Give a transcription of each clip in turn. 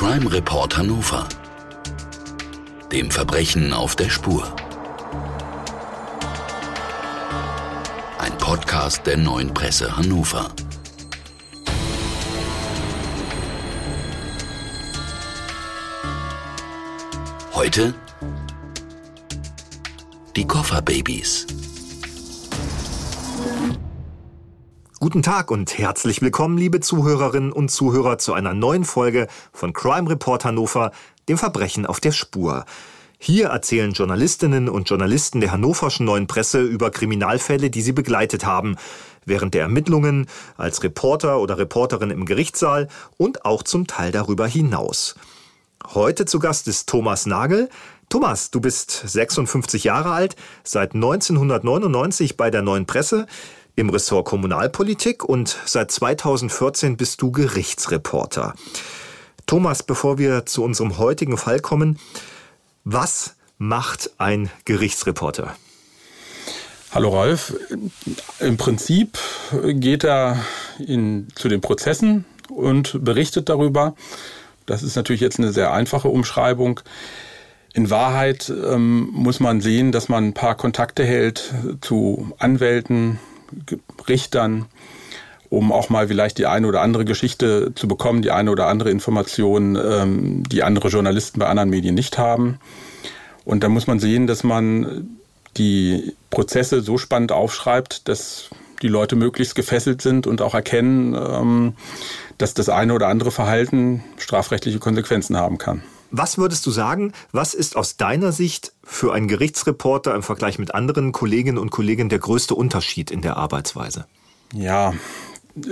Crime Report Hannover. Dem Verbrechen auf der Spur. Ein Podcast der neuen Presse Hannover. Heute die Kofferbabys. Guten Tag und herzlich willkommen, liebe Zuhörerinnen und Zuhörer, zu einer neuen Folge von Crime Report Hannover, dem Verbrechen auf der Spur. Hier erzählen Journalistinnen und Journalisten der hannoverschen neuen Presse über Kriminalfälle, die sie begleitet haben, während der Ermittlungen, als Reporter oder Reporterin im Gerichtssaal und auch zum Teil darüber hinaus. Heute zu Gast ist Thomas Nagel. Thomas, du bist 56 Jahre alt, seit 1999 bei der neuen Presse im Ressort Kommunalpolitik und seit 2014 bist du Gerichtsreporter. Thomas, bevor wir zu unserem heutigen Fall kommen, was macht ein Gerichtsreporter? Hallo Ralf. Im Prinzip geht er in, zu den Prozessen und berichtet darüber. Das ist natürlich jetzt eine sehr einfache Umschreibung. In Wahrheit ähm, muss man sehen, dass man ein paar Kontakte hält zu Anwälten, Richtern, um auch mal vielleicht die eine oder andere Geschichte zu bekommen, die eine oder andere Information, ähm, die andere Journalisten bei anderen Medien nicht haben. Und da muss man sehen, dass man die Prozesse so spannend aufschreibt, dass die Leute möglichst gefesselt sind und auch erkennen, ähm, dass das eine oder andere Verhalten strafrechtliche Konsequenzen haben kann. Was würdest du sagen, was ist aus deiner Sicht für einen Gerichtsreporter im Vergleich mit anderen Kolleginnen und Kollegen der größte Unterschied in der Arbeitsweise? Ja,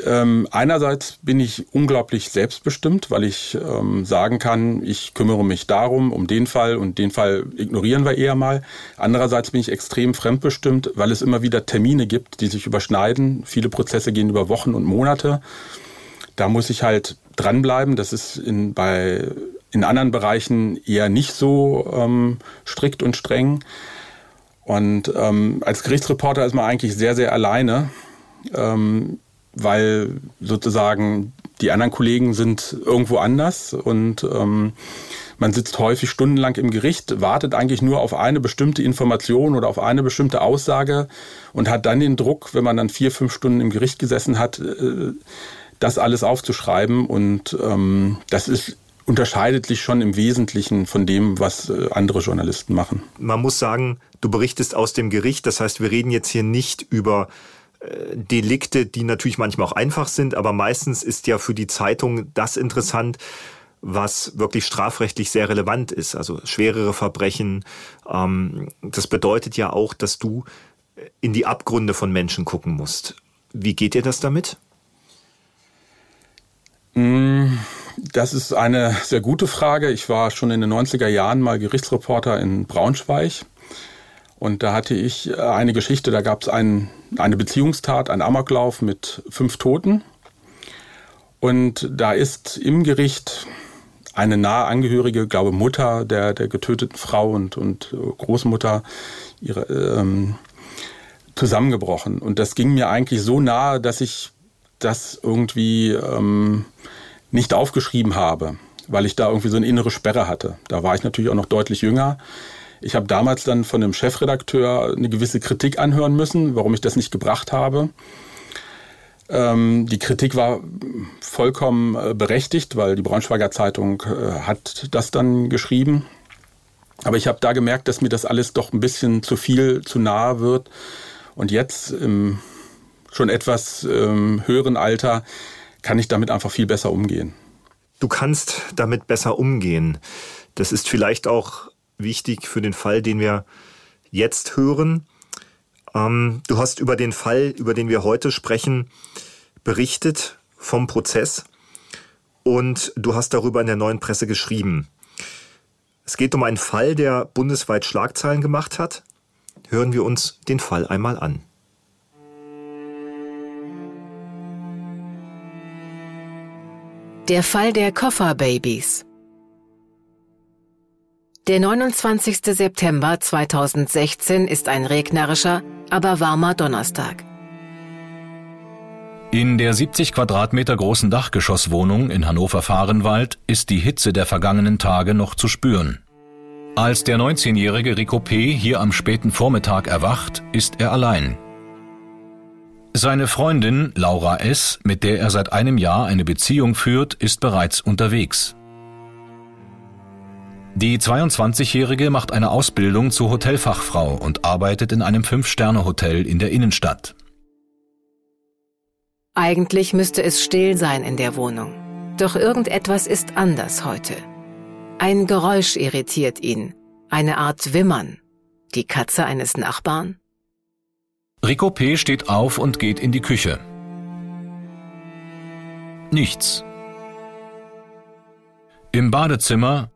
ähm, einerseits bin ich unglaublich selbstbestimmt, weil ich ähm, sagen kann, ich kümmere mich darum, um den Fall und den Fall ignorieren wir eher mal. Andererseits bin ich extrem fremdbestimmt, weil es immer wieder Termine gibt, die sich überschneiden. Viele Prozesse gehen über Wochen und Monate. Da muss ich halt dranbleiben. Das ist in, bei in anderen Bereichen eher nicht so ähm, strikt und streng. Und ähm, als Gerichtsreporter ist man eigentlich sehr, sehr alleine, ähm, weil sozusagen die anderen Kollegen sind irgendwo anders und ähm, man sitzt häufig stundenlang im Gericht, wartet eigentlich nur auf eine bestimmte Information oder auf eine bestimmte Aussage und hat dann den Druck, wenn man dann vier, fünf Stunden im Gericht gesessen hat, äh, das alles aufzuschreiben. Und ähm, das ist unterscheidet sich schon im Wesentlichen von dem, was äh, andere Journalisten machen. Man muss sagen, du berichtest aus dem Gericht, das heißt, wir reden jetzt hier nicht über äh, Delikte, die natürlich manchmal auch einfach sind, aber meistens ist ja für die Zeitung das interessant, was wirklich strafrechtlich sehr relevant ist, also schwerere Verbrechen. Ähm, das bedeutet ja auch, dass du in die Abgründe von Menschen gucken musst. Wie geht dir das damit? Mmh das ist eine sehr gute Frage. Ich war schon in den 90er Jahren mal Gerichtsreporter in Braunschweig. Und da hatte ich äh, eine Geschichte, da gab es ein, eine Beziehungstat, einen Amoklauf mit fünf Toten. Und da ist im Gericht eine nahe Angehörige, glaube Mutter der, der getöteten Frau und, und Großmutter ihre, ähm, zusammengebrochen. Und das ging mir eigentlich so nahe, dass ich das irgendwie ähm, nicht aufgeschrieben habe, weil ich da irgendwie so eine innere Sperre hatte. Da war ich natürlich auch noch deutlich jünger. Ich habe damals dann von dem Chefredakteur eine gewisse Kritik anhören müssen, warum ich das nicht gebracht habe. Ähm, die Kritik war vollkommen äh, berechtigt, weil die Braunschweiger Zeitung äh, hat das dann geschrieben. Aber ich habe da gemerkt, dass mir das alles doch ein bisschen zu viel, zu nahe wird. Und jetzt im schon etwas ähm, höheren Alter kann ich damit einfach viel besser umgehen. Du kannst damit besser umgehen. Das ist vielleicht auch wichtig für den Fall, den wir jetzt hören. Ähm, du hast über den Fall, über den wir heute sprechen, berichtet vom Prozess und du hast darüber in der neuen Presse geschrieben. Es geht um einen Fall, der bundesweit Schlagzeilen gemacht hat. Hören wir uns den Fall einmal an. Der Fall der Kofferbabys. Der 29. September 2016 ist ein regnerischer, aber warmer Donnerstag. In der 70 Quadratmeter großen Dachgeschosswohnung in Hannover-Fahrenwald ist die Hitze der vergangenen Tage noch zu spüren. Als der 19-jährige Rico P. hier am späten Vormittag erwacht, ist er allein. Seine Freundin Laura S., mit der er seit einem Jahr eine Beziehung führt, ist bereits unterwegs. Die 22-Jährige macht eine Ausbildung zur Hotelfachfrau und arbeitet in einem Fünf-Sterne-Hotel in der Innenstadt. Eigentlich müsste es still sein in der Wohnung. Doch irgendetwas ist anders heute. Ein Geräusch irritiert ihn, eine Art Wimmern. Die Katze eines Nachbarn? Rico P. steht auf und geht in die Küche. Nichts. Im Badezimmer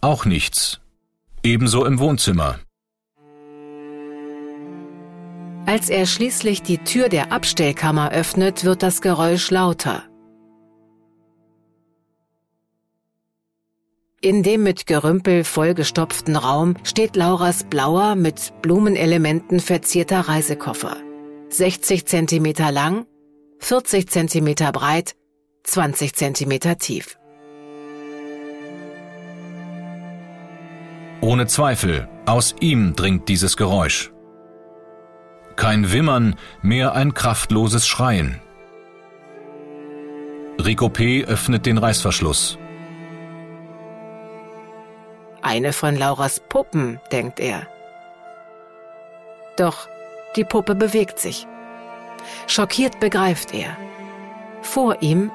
auch nichts. Ebenso im Wohnzimmer. Als er schließlich die Tür der Abstellkammer öffnet, wird das Geräusch lauter. In dem mit Gerümpel vollgestopften Raum steht Lauras blauer, mit Blumenelementen verzierter Reisekoffer. 60 Zentimeter lang, 40 Zentimeter breit, 20 Zentimeter tief. Ohne Zweifel, aus ihm dringt dieses Geräusch. Kein Wimmern, mehr ein kraftloses Schreien. Rico P. öffnet den Reißverschluss. Eine von Lauras Puppen, denkt er. Doch die Puppe bewegt sich. Schockiert begreift er. Vor ihm,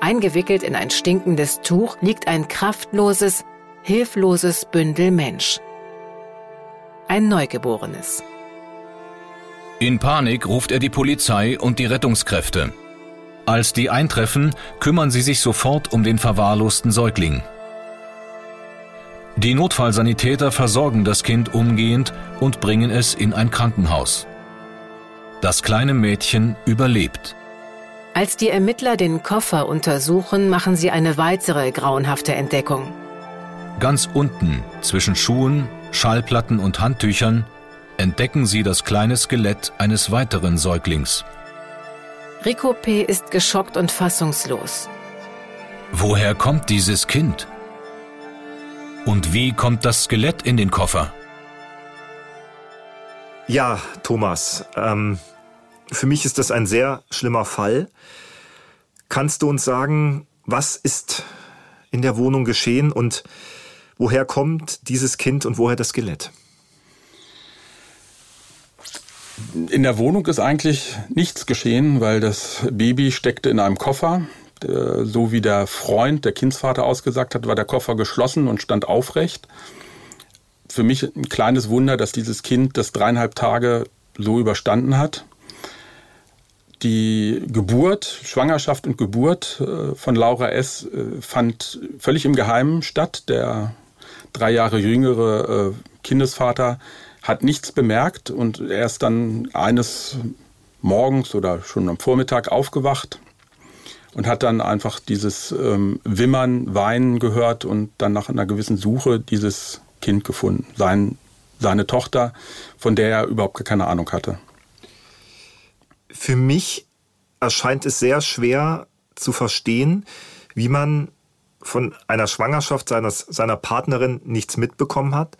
eingewickelt in ein stinkendes Tuch, liegt ein kraftloses, hilfloses Bündel Mensch. Ein Neugeborenes. In Panik ruft er die Polizei und die Rettungskräfte. Als die eintreffen, kümmern sie sich sofort um den verwahrlosten Säugling. Die Notfallsanitäter versorgen das Kind umgehend und bringen es in ein Krankenhaus. Das kleine Mädchen überlebt. Als die Ermittler den Koffer untersuchen, machen sie eine weitere grauenhafte Entdeckung. Ganz unten, zwischen Schuhen, Schallplatten und Handtüchern, entdecken sie das kleine Skelett eines weiteren Säuglings. Rico P. ist geschockt und fassungslos. Woher kommt dieses Kind? Und wie kommt das Skelett in den Koffer? Ja, Thomas, ähm, für mich ist das ein sehr schlimmer Fall. Kannst du uns sagen, was ist in der Wohnung geschehen und woher kommt dieses Kind und woher das Skelett? In der Wohnung ist eigentlich nichts geschehen, weil das Baby steckte in einem Koffer. So wie der Freund, der Kindsvater ausgesagt hat, war der Koffer geschlossen und stand aufrecht. Für mich ein kleines Wunder, dass dieses Kind das dreieinhalb Tage so überstanden hat. Die Geburt, Schwangerschaft und Geburt äh, von Laura S. Äh, fand völlig im Geheimen statt. Der drei Jahre jüngere äh, Kindesvater hat nichts bemerkt und er ist dann eines Morgens oder schon am Vormittag aufgewacht und hat dann einfach dieses ähm, Wimmern, Weinen gehört und dann nach einer gewissen Suche dieses Kind gefunden. Sein, seine Tochter, von der er überhaupt keine Ahnung hatte. Für mich erscheint es sehr schwer zu verstehen, wie man von einer Schwangerschaft seines, seiner Partnerin nichts mitbekommen hat.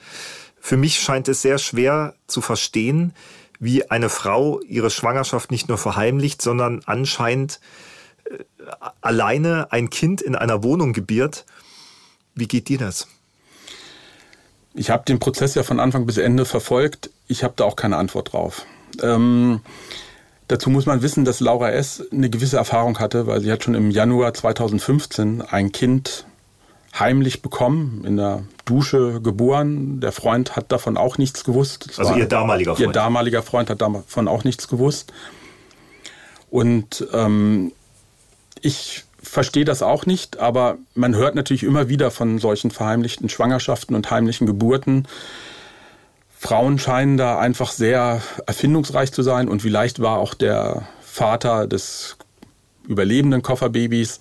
Für mich scheint es sehr schwer zu verstehen, wie eine Frau ihre Schwangerschaft nicht nur verheimlicht, sondern anscheinend alleine ein Kind in einer Wohnung gebiert. Wie geht dir das? Ich habe den Prozess ja von Anfang bis Ende verfolgt. Ich habe da auch keine Antwort drauf. Ähm, dazu muss man wissen, dass Laura S. eine gewisse Erfahrung hatte, weil sie hat schon im Januar 2015 ein Kind heimlich bekommen, in der Dusche geboren. Der Freund hat davon auch nichts gewusst. Das also ihr damaliger Freund? Ihr damaliger Freund hat davon auch nichts gewusst. Und ähm, ich verstehe das auch nicht, aber man hört natürlich immer wieder von solchen verheimlichten Schwangerschaften und heimlichen Geburten. Frauen scheinen da einfach sehr erfindungsreich zu sein und vielleicht war auch der Vater des überlebenden Kofferbabys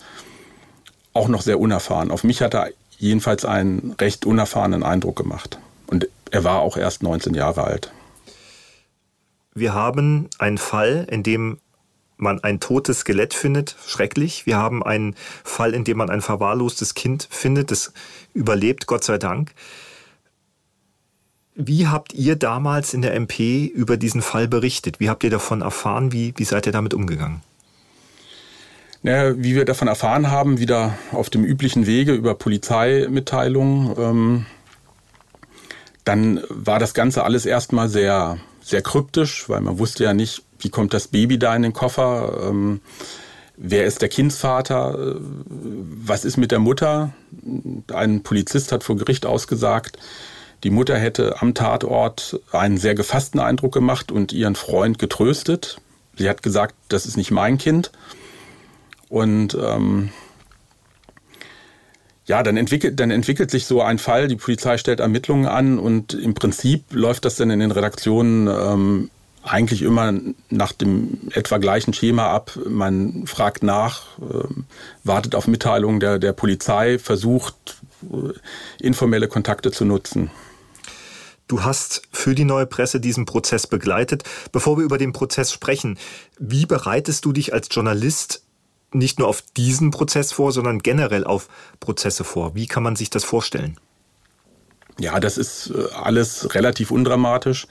auch noch sehr unerfahren. Auf mich hat er jedenfalls einen recht unerfahrenen Eindruck gemacht. Und er war auch erst 19 Jahre alt. Wir haben einen Fall, in dem man ein totes Skelett findet, schrecklich. Wir haben einen Fall, in dem man ein verwahrlostes Kind findet, das überlebt, Gott sei Dank. Wie habt ihr damals in der MP über diesen Fall berichtet? Wie habt ihr davon erfahren? Wie, wie seid ihr damit umgegangen? Naja, wie wir davon erfahren haben, wieder auf dem üblichen Wege über Polizeimitteilungen. Ähm, dann war das Ganze alles erstmal sehr, sehr kryptisch, weil man wusste ja nicht, wie kommt das Baby da in den Koffer? Ähm, wer ist der Kindsvater? Was ist mit der Mutter? Ein Polizist hat vor Gericht ausgesagt, die Mutter hätte am Tatort einen sehr gefassten Eindruck gemacht und ihren Freund getröstet. Sie hat gesagt, das ist nicht mein Kind. Und ähm, ja, dann entwickelt, dann entwickelt sich so ein Fall, die Polizei stellt Ermittlungen an und im Prinzip läuft das dann in den Redaktionen ähm, eigentlich immer nach dem etwa gleichen Schema ab. Man fragt nach, äh, wartet auf Mitteilungen der, der Polizei, versucht äh, informelle Kontakte zu nutzen. Du hast für die neue Presse diesen Prozess begleitet. Bevor wir über den Prozess sprechen, wie bereitest du dich als Journalist nicht nur auf diesen Prozess vor, sondern generell auf Prozesse vor? Wie kann man sich das vorstellen? Ja, das ist äh, alles relativ undramatisch.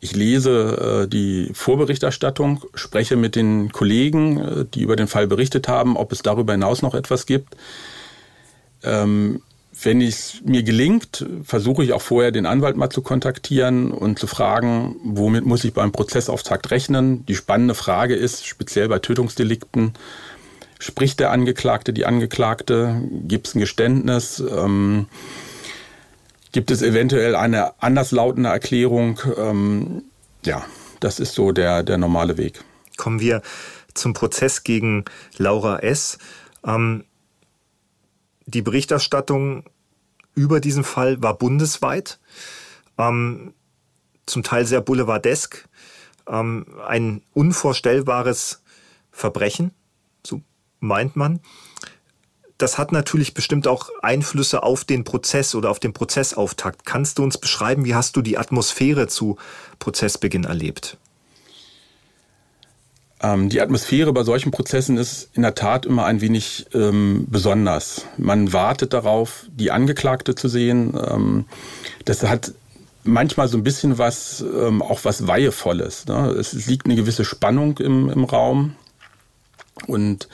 Ich lese äh, die Vorberichterstattung, spreche mit den Kollegen, äh, die über den Fall berichtet haben, ob es darüber hinaus noch etwas gibt. Ähm, wenn es mir gelingt, versuche ich auch vorher den Anwalt mal zu kontaktieren und zu fragen, womit muss ich beim Prozessauftakt rechnen. Die spannende Frage ist, speziell bei Tötungsdelikten, spricht der Angeklagte, die Angeklagte, gibt es ein Geständnis? Ähm, Gibt es eventuell eine anderslautende Erklärung? Ähm, ja, das ist so der, der normale Weg. Kommen wir zum Prozess gegen Laura S. Ähm, die Berichterstattung über diesen Fall war bundesweit, ähm, zum Teil sehr boulevardesk, ähm, ein unvorstellbares Verbrechen, so meint man das hat natürlich bestimmt auch Einflüsse auf den Prozess oder auf den Prozessauftakt. Kannst du uns beschreiben, wie hast du die Atmosphäre zu Prozessbeginn erlebt? Ähm, die Atmosphäre bei solchen Prozessen ist in der Tat immer ein wenig ähm, besonders. Man wartet darauf, die Angeklagte zu sehen. Ähm, das hat manchmal so ein bisschen was, ähm, auch was Weihevolles. Ne? Es liegt eine gewisse Spannung im, im Raum und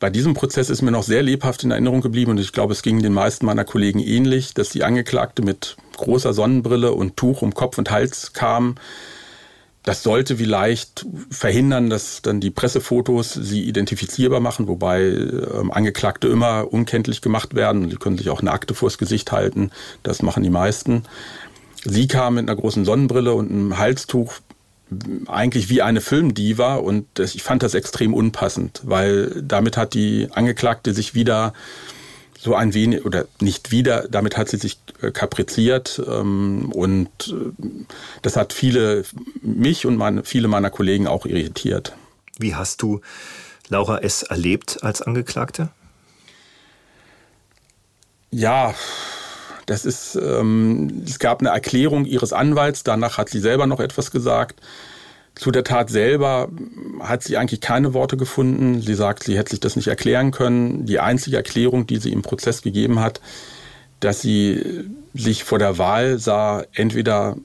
bei diesem Prozess ist mir noch sehr lebhaft in Erinnerung geblieben und ich glaube, es ging den meisten meiner Kollegen ähnlich, dass die Angeklagte mit großer Sonnenbrille und Tuch um Kopf und Hals kam. Das sollte vielleicht verhindern, dass dann die Pressefotos sie identifizierbar machen, wobei ähm, Angeklagte immer unkenntlich gemacht werden. Sie können sich auch eine Akte vors Gesicht halten. Das machen die meisten. Sie kam mit einer großen Sonnenbrille und einem Halstuch eigentlich wie eine Filmdiva und ich fand das extrem unpassend, weil damit hat die Angeklagte sich wieder so ein wenig, oder nicht wieder, damit hat sie sich äh, kapriziert ähm, und äh, das hat viele, mich und meine, viele meiner Kollegen auch irritiert. Wie hast du Laura S. erlebt als Angeklagte? Ja, das ist, ähm, es gab eine Erklärung ihres Anwalts, danach hat sie selber noch etwas gesagt. Zu der Tat selber hat sie eigentlich keine Worte gefunden. Sie sagt, sie hätte sich das nicht erklären können. Die einzige Erklärung, die sie im Prozess gegeben hat, dass sie sich vor der Wahl sah, entweder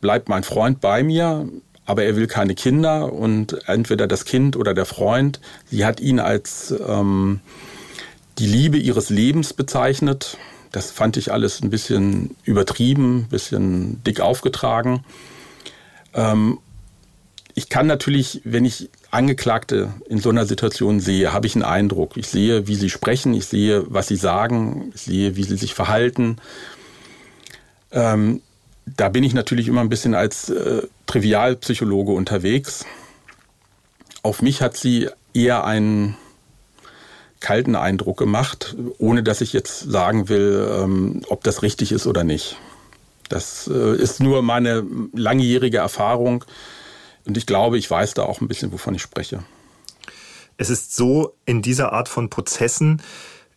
bleibt mein Freund bei mir, aber er will keine Kinder und entweder das Kind oder der Freund. Sie hat ihn als ähm, die Liebe ihres Lebens bezeichnet. Das fand ich alles ein bisschen übertrieben, ein bisschen dick aufgetragen. Ähm, ich kann natürlich, wenn ich Angeklagte in so einer Situation sehe, habe ich einen Eindruck. Ich sehe, wie sie sprechen, ich sehe, was sie sagen, ich sehe, wie sie sich verhalten. Ähm, da bin ich natürlich immer ein bisschen als äh, Trivialpsychologe unterwegs. Auf mich hat sie eher einen kalten Eindruck gemacht, ohne dass ich jetzt sagen will, ähm, ob das richtig ist oder nicht. Das äh, ist nur meine langjährige Erfahrung. Und ich glaube, ich weiß da auch ein bisschen, wovon ich spreche. Es ist so, in dieser Art von Prozessen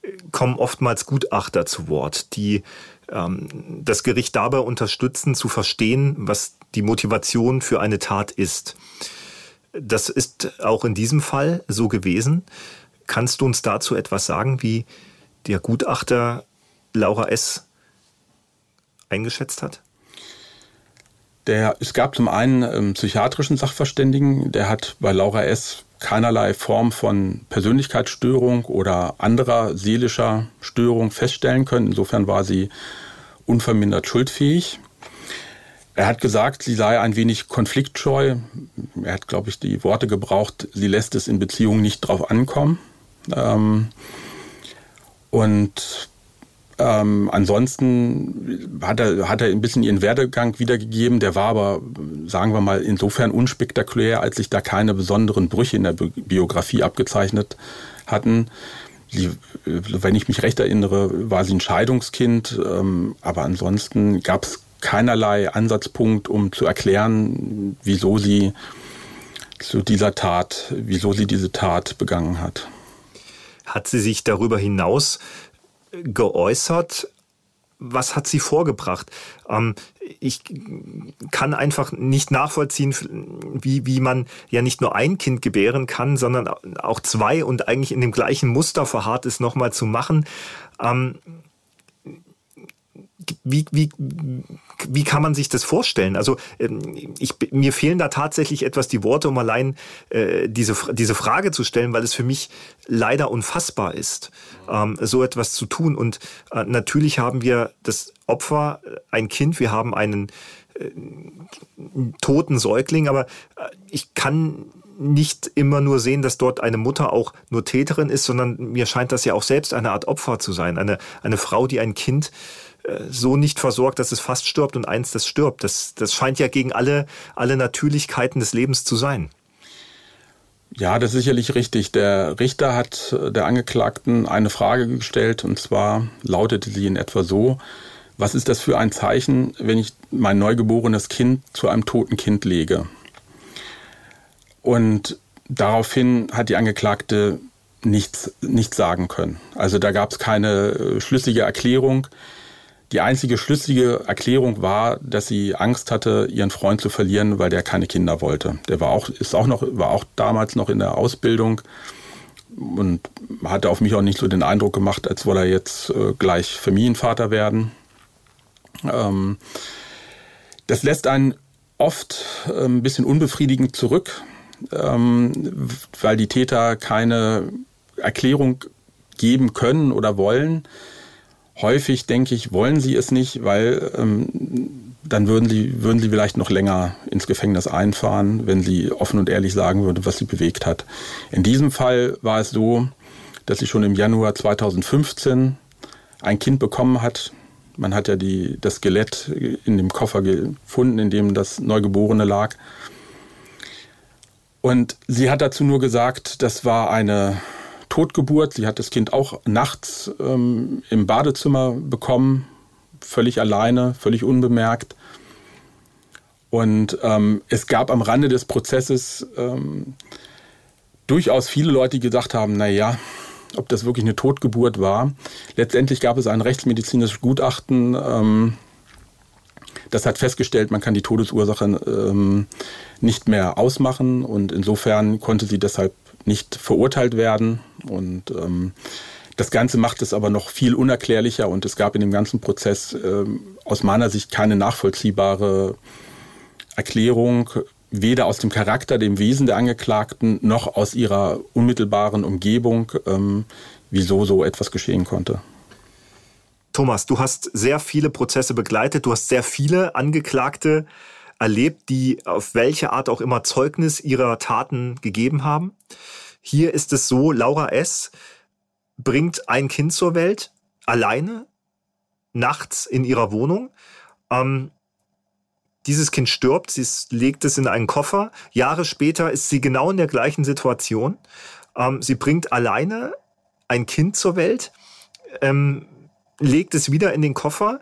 äh, kommen oftmals Gutachter zu Wort, die ähm, das Gericht dabei unterstützen, zu verstehen, was die Motivation für eine Tat ist. Das ist auch in diesem Fall so gewesen. Kannst du uns dazu etwas sagen, wie der Gutachter Laura S. eingeschätzt hat? Der, es gab zum einen einen psychiatrischen Sachverständigen, der hat bei Laura S. keinerlei Form von Persönlichkeitsstörung oder anderer seelischer Störung feststellen können. Insofern war sie unvermindert schuldfähig. Er hat gesagt, sie sei ein wenig konfliktscheu. Er hat, glaube ich, die Worte gebraucht, sie lässt es in Beziehungen nicht drauf ankommen. Ähm, und ähm, ansonsten hat er, hat er ein bisschen ihren Werdegang wiedergegeben. Der war aber, sagen wir mal, insofern unspektakulär, als sich da keine besonderen Brüche in der Biografie abgezeichnet hatten. Sie, wenn ich mich recht erinnere, war sie ein Scheidungskind, ähm, aber ansonsten gab es keinerlei Ansatzpunkt, um zu erklären, wieso sie zu dieser Tat, wieso sie diese Tat begangen hat. Hat sie sich darüber hinaus geäußert? Was hat sie vorgebracht? Ähm, ich kann einfach nicht nachvollziehen, wie, wie man ja nicht nur ein Kind gebären kann, sondern auch zwei und eigentlich in dem gleichen Muster verharrt ist, nochmal zu machen. Ähm, wie, wie, wie kann man sich das vorstellen? Also ähm, ich, mir fehlen da tatsächlich etwas die Worte, um allein äh, diese, diese Frage zu stellen, weil es für mich leider unfassbar ist, ähm, so etwas zu tun. Und äh, natürlich haben wir das Opfer, äh, ein Kind, wir haben einen äh, toten Säugling, aber äh, ich kann nicht immer nur sehen, dass dort eine Mutter auch nur Täterin ist, sondern mir scheint das ja auch selbst eine Art Opfer zu sein. Eine, eine Frau, die ein Kind so nicht versorgt, dass es fast stirbt und eins, das stirbt. Das, das scheint ja gegen alle, alle Natürlichkeiten des Lebens zu sein. Ja, das ist sicherlich richtig. Der Richter hat der Angeklagten eine Frage gestellt und zwar lautete sie in etwa so, was ist das für ein Zeichen, wenn ich mein neugeborenes Kind zu einem toten Kind lege? Und daraufhin hat die Angeklagte nichts, nichts sagen können. Also da gab es keine äh, schlüssige Erklärung. Die einzige schlüssige Erklärung war, dass sie Angst hatte, ihren Freund zu verlieren, weil der keine Kinder wollte. Der war auch, ist auch noch, war auch damals noch in der Ausbildung und hatte auf mich auch nicht so den Eindruck gemacht, als wolle er jetzt äh, gleich Familienvater werden. Ähm, das lässt einen oft äh, ein bisschen unbefriedigend zurück, ähm, weil die Täter keine Erklärung geben können oder wollen. Häufig denke ich, wollen sie es nicht, weil ähm, dann würden sie, würden sie vielleicht noch länger ins Gefängnis einfahren, wenn sie offen und ehrlich sagen würden, was sie bewegt hat. In diesem Fall war es so, dass sie schon im Januar 2015 ein Kind bekommen hat. Man hat ja die, das Skelett in dem Koffer gefunden, in dem das Neugeborene lag. Und sie hat dazu nur gesagt, das war eine Totgeburt. Sie hat das Kind auch nachts ähm, im Badezimmer bekommen, völlig alleine, völlig unbemerkt. Und ähm, es gab am Rande des Prozesses ähm, durchaus viele Leute, die gesagt haben, na ja, ob das wirklich eine Totgeburt war. Letztendlich gab es ein rechtsmedizinisches Gutachten, ähm, das hat festgestellt, man kann die Todesursache ähm, nicht mehr ausmachen und insofern konnte sie deshalb nicht verurteilt werden. Und ähm, das Ganze macht es aber noch viel unerklärlicher und es gab in dem ganzen Prozess ähm, aus meiner Sicht keine nachvollziehbare Erklärung, weder aus dem Charakter, dem Wesen der Angeklagten, noch aus ihrer unmittelbaren Umgebung, ähm, wieso so etwas geschehen konnte. Thomas, du hast sehr viele Prozesse begleitet, du hast sehr viele Angeklagte erlebt, die auf welche Art auch immer Zeugnis ihrer Taten gegeben haben. Hier ist es so, Laura S. bringt ein Kind zur Welt, alleine, nachts in ihrer Wohnung. Ähm, dieses Kind stirbt, sie legt es in einen Koffer. Jahre später ist sie genau in der gleichen Situation. Ähm, sie bringt alleine ein Kind zur Welt, ähm, legt es wieder in den Koffer.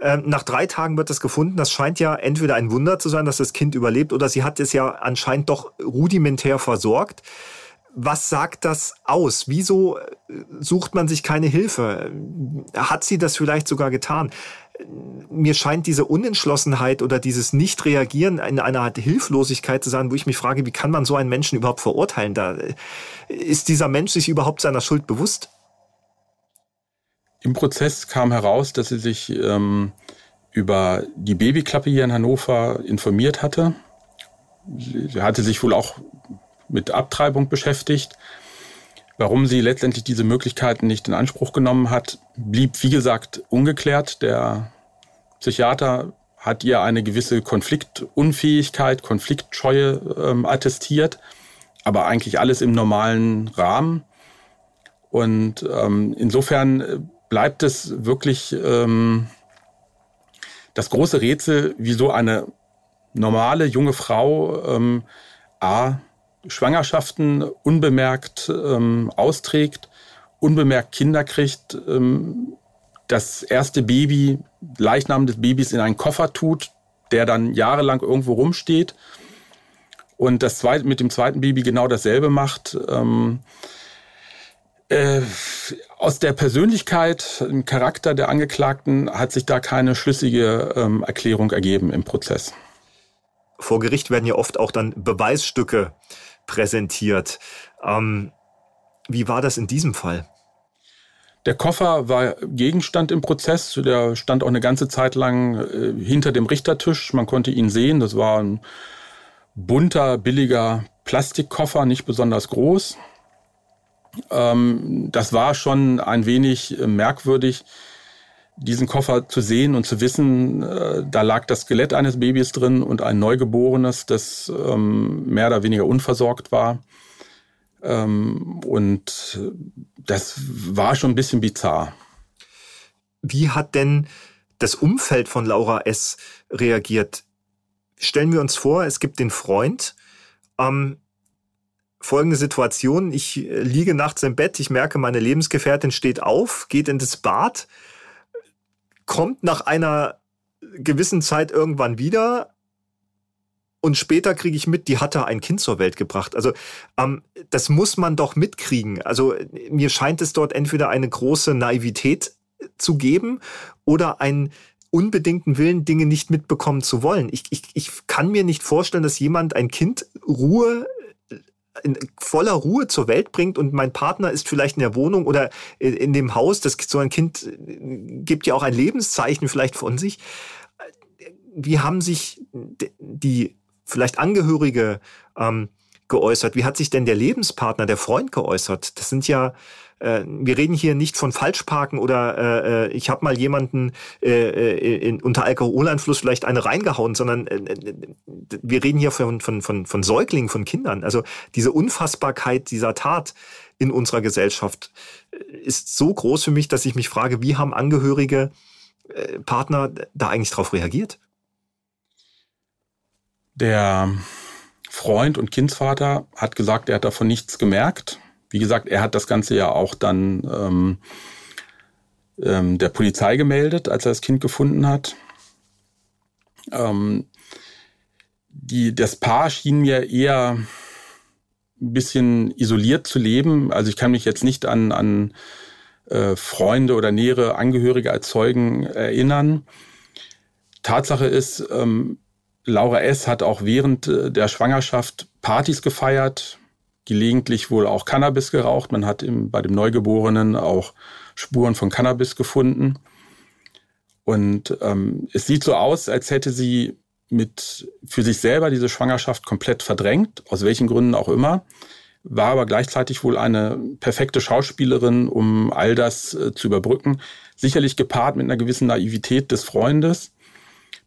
Ähm, nach drei Tagen wird es gefunden. Das scheint ja entweder ein Wunder zu sein, dass das Kind überlebt, oder sie hat es ja anscheinend doch rudimentär versorgt. Was sagt das aus? Wieso äh, sucht man sich keine Hilfe? Hat sie das vielleicht sogar getan? Mir scheint diese Unentschlossenheit oder dieses Nicht-Reagieren in einer Art Hilflosigkeit zu sein, wo ich mich frage, wie kann man so einen Menschen überhaupt verurteilen? Da äh, ist dieser Mensch sich überhaupt seiner Schuld bewusst? Im Prozess kam heraus, dass sie sich ähm, über die Babyklappe hier in Hannover informiert hatte. Sie hatte sich wohl auch mit Abtreibung beschäftigt. Warum sie letztendlich diese Möglichkeiten nicht in Anspruch genommen hat, blieb, wie gesagt, ungeklärt. Der Psychiater hat ihr eine gewisse Konfliktunfähigkeit, Konfliktscheue ähm, attestiert, aber eigentlich alles im normalen Rahmen. Und ähm, insofern bleibt es wirklich ähm, das große Rätsel, wieso eine normale junge Frau ähm, A Schwangerschaften unbemerkt ähm, austrägt, unbemerkt Kinder kriegt, ähm, das erste Baby, Leichnam des Babys in einen Koffer tut, der dann jahrelang irgendwo rumsteht und das zweite, mit dem zweiten Baby genau dasselbe macht. Ähm, äh, aus der Persönlichkeit, dem Charakter der Angeklagten hat sich da keine schlüssige ähm, Erklärung ergeben im Prozess. Vor Gericht werden ja oft auch dann Beweisstücke präsentiert. Ähm, wie war das in diesem Fall? Der Koffer war Gegenstand im Prozess. Der stand auch eine ganze Zeit lang äh, hinter dem Richtertisch. Man konnte ihn sehen. Das war ein bunter, billiger Plastikkoffer, nicht besonders groß. Ähm, das war schon ein wenig äh, merkwürdig diesen Koffer zu sehen und zu wissen, äh, da lag das Skelett eines Babys drin und ein Neugeborenes, das ähm, mehr oder weniger unversorgt war. Ähm, und das war schon ein bisschen bizarr. Wie hat denn das Umfeld von Laura S. reagiert? Stellen wir uns vor, es gibt den Freund. Ähm, folgende Situation, ich äh, liege nachts im Bett, ich merke, meine Lebensgefährtin steht auf, geht in das Bad, kommt nach einer gewissen Zeit irgendwann wieder und später kriege ich mit, die hatte ein Kind zur Welt gebracht. Also ähm, das muss man doch mitkriegen. Also mir scheint es dort entweder eine große Naivität zu geben oder einen unbedingten Willen, Dinge nicht mitbekommen zu wollen. Ich, ich, ich kann mir nicht vorstellen, dass jemand ein Kind Ruhe in voller Ruhe zur Welt bringt und mein Partner ist vielleicht in der Wohnung oder in dem Haus, das so ein Kind äh, gibt ja auch ein Lebenszeichen vielleicht von sich. Wie haben sich die vielleicht Angehörige ähm, geäußert? Wie hat sich denn der Lebenspartner, der Freund geäußert? Das sind ja äh, wir reden hier nicht von Falschparken oder äh, äh ich habe mal jemanden äh, äh, in, unter Alkoholeinfluss vielleicht eine reingehauen, sondern äh, wir reden hier von, von, von, von Säuglingen, von Kindern. Also diese Unfassbarkeit dieser Tat in unserer Gesellschaft ist so groß für mich, dass ich mich frage, wie haben Angehörige, äh, Partner da eigentlich darauf reagiert? Der Freund und Kindsvater hat gesagt, er hat davon nichts gemerkt. Wie gesagt, er hat das Ganze ja auch dann ähm, ähm, der Polizei gemeldet, als er das Kind gefunden hat. Ähm, die, das Paar schien mir eher ein bisschen isoliert zu leben. Also ich kann mich jetzt nicht an, an äh, Freunde oder nähere Angehörige als Zeugen erinnern. Tatsache ist, ähm, Laura S. hat auch während äh, der Schwangerschaft Partys gefeiert, gelegentlich wohl auch Cannabis geraucht. Man hat im, bei dem Neugeborenen auch Spuren von Cannabis gefunden. Und ähm, es sieht so aus, als hätte sie mit für sich selber diese Schwangerschaft komplett verdrängt, aus welchen Gründen auch immer, war aber gleichzeitig wohl eine perfekte Schauspielerin, um all das äh, zu überbrücken. Sicherlich gepaart mit einer gewissen Naivität des Freundes.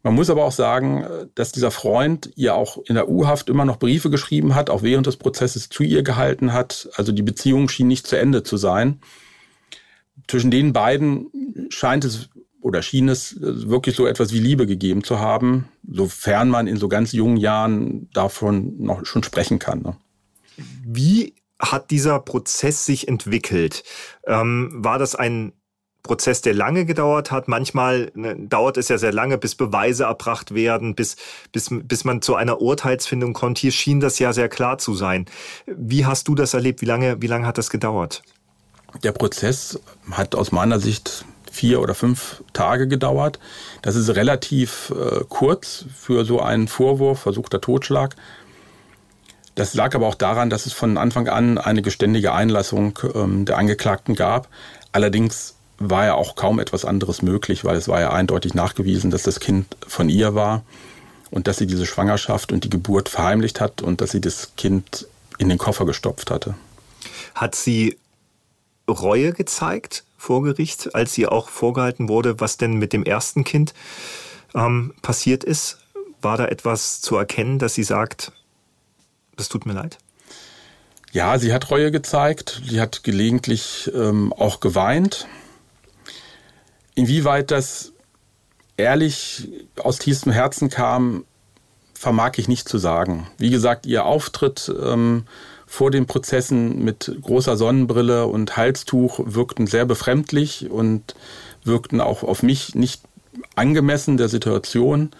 Man muss aber auch sagen, dass dieser Freund ihr auch in der U-Haft immer noch Briefe geschrieben hat, auch während des Prozesses zu ihr gehalten hat. Also die Beziehung schien nicht zu Ende zu sein. Zwischen den beiden scheint es oder schien es wirklich so etwas wie Liebe gegeben zu haben, sofern man in so ganz jungen Jahren davon noch schon sprechen kann. Ne? Wie hat dieser Prozess sich entwickelt? Ähm, war das ein Prozess, der lange gedauert hat. Manchmal ne, dauert es ja sehr lange, bis Beweise erbracht werden, bis, bis, bis man zu einer Urteilsfindung kommt. Hier schien das ja sehr klar zu sein. Wie hast du das erlebt? Wie lange, wie lange hat das gedauert? Der Prozess hat aus meiner Sicht vier oder fünf Tage gedauert. Das ist relativ äh, kurz für so einen Vorwurf, versuchter Totschlag. Das lag aber auch daran, dass es von Anfang an eine geständige Einlassung ähm, der Angeklagten gab. Allerdings war ja auch kaum etwas anderes möglich, weil es war ja eindeutig nachgewiesen, dass das Kind von ihr war und dass sie diese Schwangerschaft und die Geburt verheimlicht hat und dass sie das Kind in den Koffer gestopft hatte. Hat sie Reue gezeigt vor Gericht, als sie auch vorgehalten wurde, was denn mit dem ersten Kind ähm, passiert ist? War da etwas zu erkennen, dass sie sagt, das tut mir leid? Ja, sie hat Reue gezeigt. Sie hat gelegentlich ähm, auch geweint. Inwieweit das ehrlich aus tiefstem Herzen kam, vermag ich nicht zu sagen. Wie gesagt, ihr Auftritt ähm, vor den Prozessen mit großer Sonnenbrille und Halstuch wirkten sehr befremdlich und wirkten auch auf mich nicht angemessen der Situation.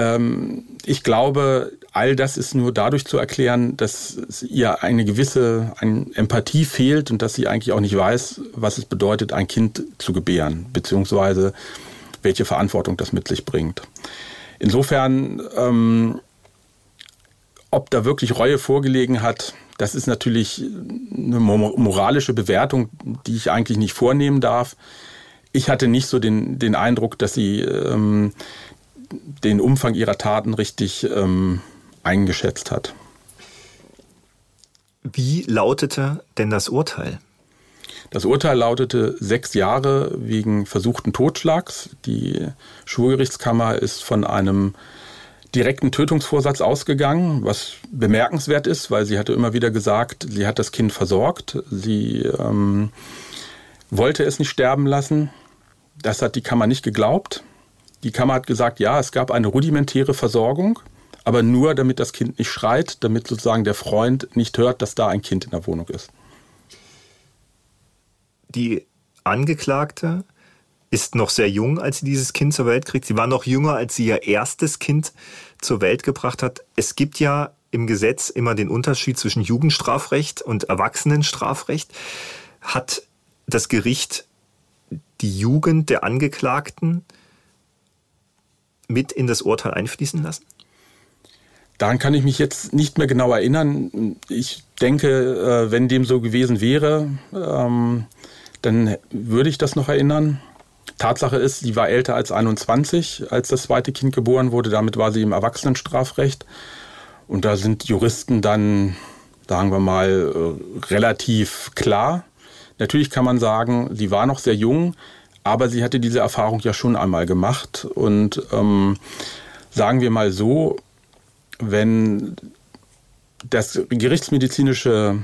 Ähm, ich glaube, all das ist nur dadurch zu erklären, dass ihr eine gewisse eine Empathie fehlt und dass sie eigentlich auch nicht weiß, was es bedeutet, ein Kind zu gebären, beziehungsweise welche Verantwortung das mit sich bringt. Insofern ähm, ob da wirklich Reue vorgelegen hat, das ist natürlich eine moralische Bewertung, die ich eigentlich nicht vornehmen darf. Ich hatte nicht so den, den Eindruck, dass sie ähm, den Umfang ihrer Taten richtig ähm, eingeschätzt hat. Wie lautete denn das Urteil? Das Urteil lautete sechs Jahre wegen versuchten Totschlags. Die Schwurgerichtskammer ist von einem direkten Tötungsvorsatz ausgegangen, was bemerkenswert ist, weil sie hatte immer wieder gesagt, sie hat das Kind versorgt, sie ähm, wollte es nicht sterben lassen. Das hat die Kammer nicht geglaubt. Die Kammer hat gesagt, ja, es gab eine rudimentäre Versorgung, aber nur damit das Kind nicht schreit, damit sozusagen der Freund nicht hört, dass da ein Kind in der Wohnung ist. Die Angeklagte ist noch sehr jung, als sie dieses Kind zur Welt kriegt. Sie war noch jünger, als sie ihr erstes Kind zur Welt gebracht hat. Es gibt ja im Gesetz immer den Unterschied zwischen Jugendstrafrecht und Erwachsenenstrafrecht. Hat das Gericht die Jugend der Angeklagten mit in das Urteil einfließen lassen? Daran kann ich mich jetzt nicht mehr genau erinnern. Ich denke, äh, wenn dem so gewesen wäre, ähm, dann würde ich das noch erinnern. Tatsache ist, sie war älter als 21, als das zweite Kind geboren wurde. Damit war sie im Erwachsenenstrafrecht. Und da sind Juristen dann, sagen wir mal, äh, relativ klar. Natürlich kann man sagen, sie war noch sehr jung, aber sie hatte diese Erfahrung ja schon einmal gemacht. Und ähm, sagen wir mal so, wenn das gerichtsmedizinische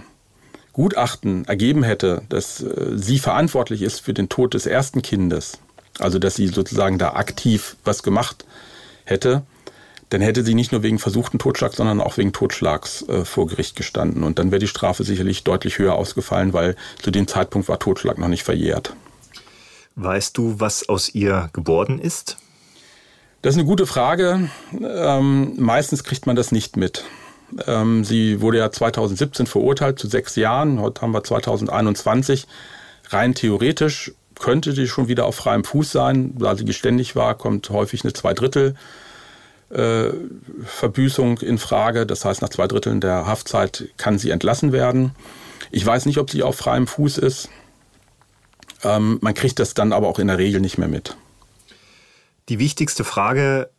Gutachten ergeben hätte, dass äh, sie verantwortlich ist für den Tod des ersten Kindes, also dass sie sozusagen da aktiv was gemacht hätte, dann hätte sie nicht nur wegen versuchten Totschlags, sondern auch wegen Totschlags äh, vor Gericht gestanden. Und dann wäre die Strafe sicherlich deutlich höher ausgefallen, weil zu dem Zeitpunkt war Totschlag noch nicht verjährt. Weißt du, was aus ihr geworden ist? Das ist eine gute Frage. Ähm, meistens kriegt man das nicht mit. Ähm, sie wurde ja 2017 verurteilt zu sechs Jahren. Heute haben wir 2021. Rein theoretisch könnte die schon wieder auf freiem Fuß sein. Da sie geständig war, kommt häufig eine Zweidrittel äh, Verbüßung in Frage. Das heißt, nach zwei Dritteln der Haftzeit kann sie entlassen werden. Ich weiß nicht, ob sie auf freiem Fuß ist. Ähm, man kriegt das dann aber auch in der Regel nicht mehr mit. Die wichtigste Frage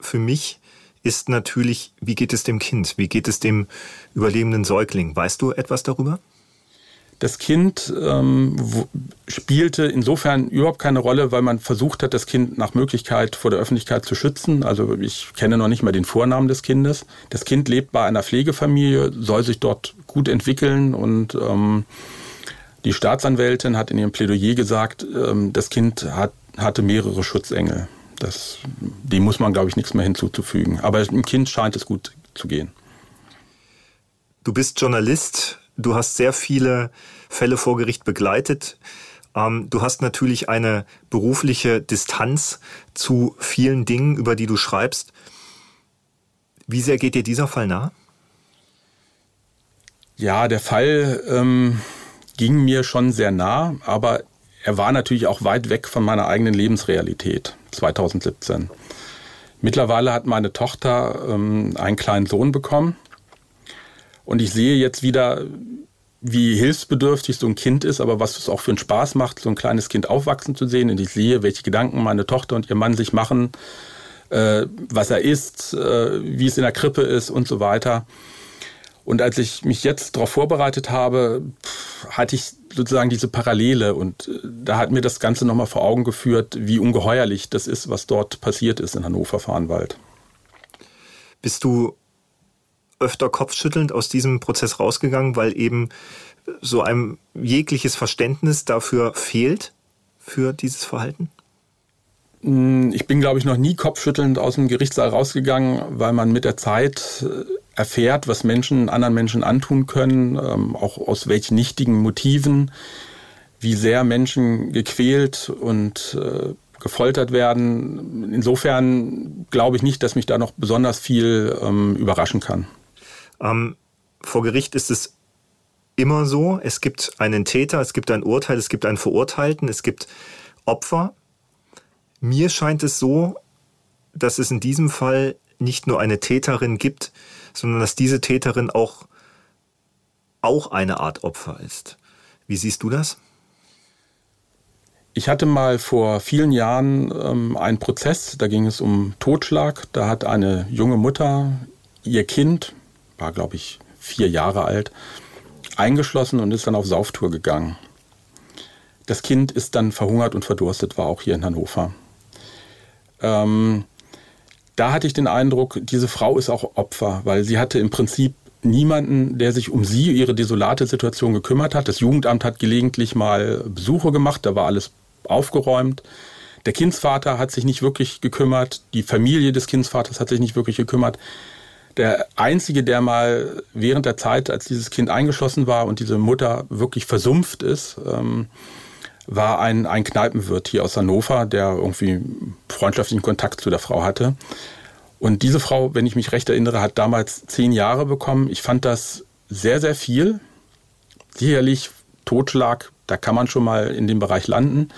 für mich ist natürlich, wie geht es dem Kind? Wie geht es dem überlebenden Säugling? Weißt du etwas darüber? Das Kind ähm, spielte insofern überhaupt keine Rolle, weil man versucht hat, das Kind nach Möglichkeit vor der Öffentlichkeit zu schützen. Also ich kenne noch nicht mal den Vornamen des Kindes. Das Kind lebt bei einer Pflegefamilie, soll sich dort gut entwickeln und ähm, die Staatsanwältin hat in ihrem Plädoyer gesagt, ähm, das Kind hat, hatte mehrere Schutzengel. Das, dem muss man, glaube ich, nichts mehr hinzuzufügen. Aber dem Kind scheint es gut zu gehen. Du bist Journalist Du hast sehr viele Fälle vor Gericht begleitet, Ähm, du hast natürlich eine berufliche Distanz zu vielen Dingen, über die du schreibst. Wie sehr geht dir dieser Fall nah? Ja, der Fall ähm, ging mir schon sehr nah, aber er war natürlich auch weit weg von meiner eigenen Lebensrealität 2017. Mittlerweile hat meine Tochter ähm, einen kleinen Sohn bekommen und ich sehe jetzt wieder, wie hilfsbedürftig so ein Kind ist, aber was es auch für einen Spaß macht, so ein kleines Kind aufwachsen zu sehen. Und ich sehe, welche Gedanken meine Tochter und ihr Mann sich machen, äh, was er isst, äh, wie es in der Krippe ist und so weiter. Und als ich mich jetzt darauf vorbereitet habe, hatte ich sozusagen diese Parallele und äh, da hat mir das Ganze nochmal vor Augen geführt, wie ungeheuerlich das ist, was dort passiert ist in Hannover-Farnwald. Bist du öfter kopfschüttelnd aus diesem Prozess rausgegangen, weil eben so ein jegliches Verständnis dafür fehlt, für dieses Verhalten? Hm, ich bin, glaube ich, noch nie kopfschüttelnd aus dem Gerichtssaal rausgegangen, weil man mit der Zeit äh, erfährt, was Menschen anderen Menschen antun können, ähm, auch aus welchen nichtigen Motiven, wie sehr Menschen gequält und äh, gefoltert werden. Insofern glaube ich nicht, dass mich da noch besonders viel ähm, überraschen kann. Ähm, vor Gericht ist es immer so, es gibt einen Täter, es gibt ein Urteil, es gibt einen Verurteilten, es gibt Opfer. Mir scheint es so, dass es in diesem Fall nicht nur eine Täterin gibt, sondern dass diese Täterin auch, auch eine Art Opfer ist. Wie siehst du das? Ich hatte mal vor vielen Jahren ähm, einen Prozess, da ging es um Totschlag. Da hat eine junge Mutter ihr Kind war glaube ich vier Jahre alt, eingeschlossen und ist dann auf Sauftour gegangen. Das Kind ist dann verhungert und verdurstet, war auch hier in Hannover. Ähm, da hatte ich den Eindruck, diese Frau ist auch Opfer, weil sie hatte im Prinzip niemanden, der sich um sie, ihre desolate Situation gekümmert hat. Das Jugendamt hat gelegentlich mal Besuche gemacht, da war alles aufgeräumt. Der Kindsvater hat sich nicht wirklich gekümmert, die Familie des Kindsvaters hat sich nicht wirklich gekümmert. Der einzige, der mal während der Zeit, als dieses Kind eingeschlossen war und diese Mutter wirklich versumpft ist, ähm, war ein, ein Kneipenwirt hier aus Hannover, der irgendwie freundschaftlichen Kontakt zu der Frau hatte. Und diese Frau, wenn ich mich recht erinnere, hat damals zehn Jahre bekommen. Ich fand das sehr, sehr viel. Sicherlich Totschlag, da kann man schon mal in dem Bereich landen.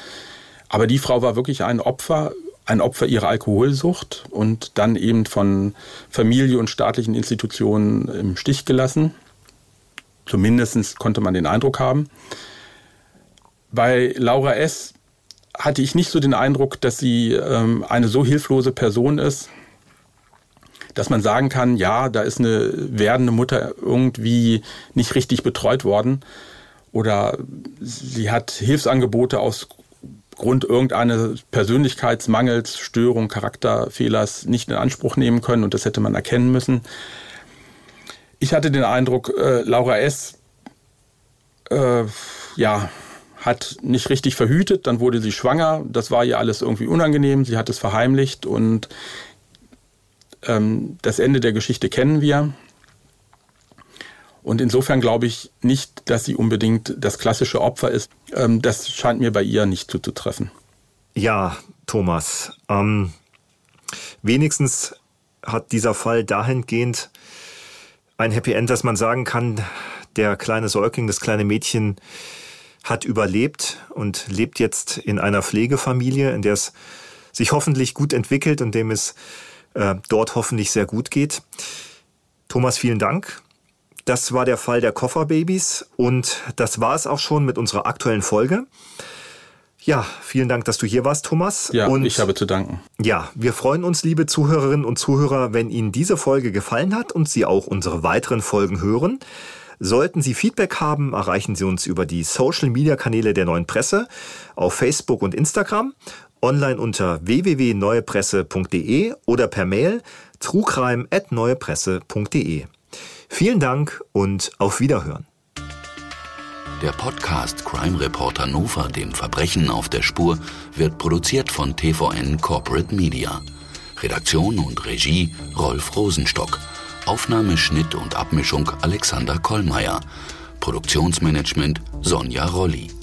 Aber die Frau war wirklich ein Opfer ein Opfer ihrer Alkoholsucht und dann eben von Familie und staatlichen Institutionen im Stich gelassen. Zumindest konnte man den Eindruck haben. Bei Laura S. hatte ich nicht so den Eindruck, dass sie ähm, eine so hilflose Person ist, dass man sagen kann, ja, da ist eine werdende Mutter irgendwie nicht richtig betreut worden oder sie hat Hilfsangebote aus Grund irgendeines Persönlichkeitsmangels, Störung, Charakterfehlers nicht in Anspruch nehmen können und das hätte man erkennen müssen. Ich hatte den Eindruck, äh, Laura S. Äh, ja, hat nicht richtig verhütet, dann wurde sie schwanger, das war ihr alles irgendwie unangenehm, sie hat es verheimlicht und ähm, das Ende der Geschichte kennen wir. Und insofern glaube ich nicht, dass sie unbedingt das klassische Opfer ist. Ähm, das scheint mir bei ihr nicht zuzutreffen. Ja, Thomas. Ähm, wenigstens hat dieser Fall dahingehend ein Happy End, dass man sagen kann, der kleine Säugling, das kleine Mädchen hat überlebt und lebt jetzt in einer Pflegefamilie, in der es sich hoffentlich gut entwickelt und dem es äh, dort hoffentlich sehr gut geht. Thomas, vielen Dank. Das war der Fall der Kofferbabys und das war es auch schon mit unserer aktuellen Folge. Ja, vielen Dank, dass du hier warst, Thomas. Ja, und ich habe zu danken. Ja, wir freuen uns, liebe Zuhörerinnen und Zuhörer, wenn Ihnen diese Folge gefallen hat und Sie auch unsere weiteren Folgen hören. Sollten Sie Feedback haben, erreichen Sie uns über die Social-Media-Kanäle der Neuen Presse auf Facebook und Instagram, online unter www.neuepresse.de oder per Mail trugreim.neuepresse.de. Vielen Dank und auf Wiederhören. Der Podcast Crime Reporter Nova, dem Verbrechen auf der Spur, wird produziert von TVN Corporate Media. Redaktion und Regie Rolf Rosenstock. Aufnahme, Schnitt und Abmischung Alexander Kollmeier. Produktionsmanagement Sonja Rolli.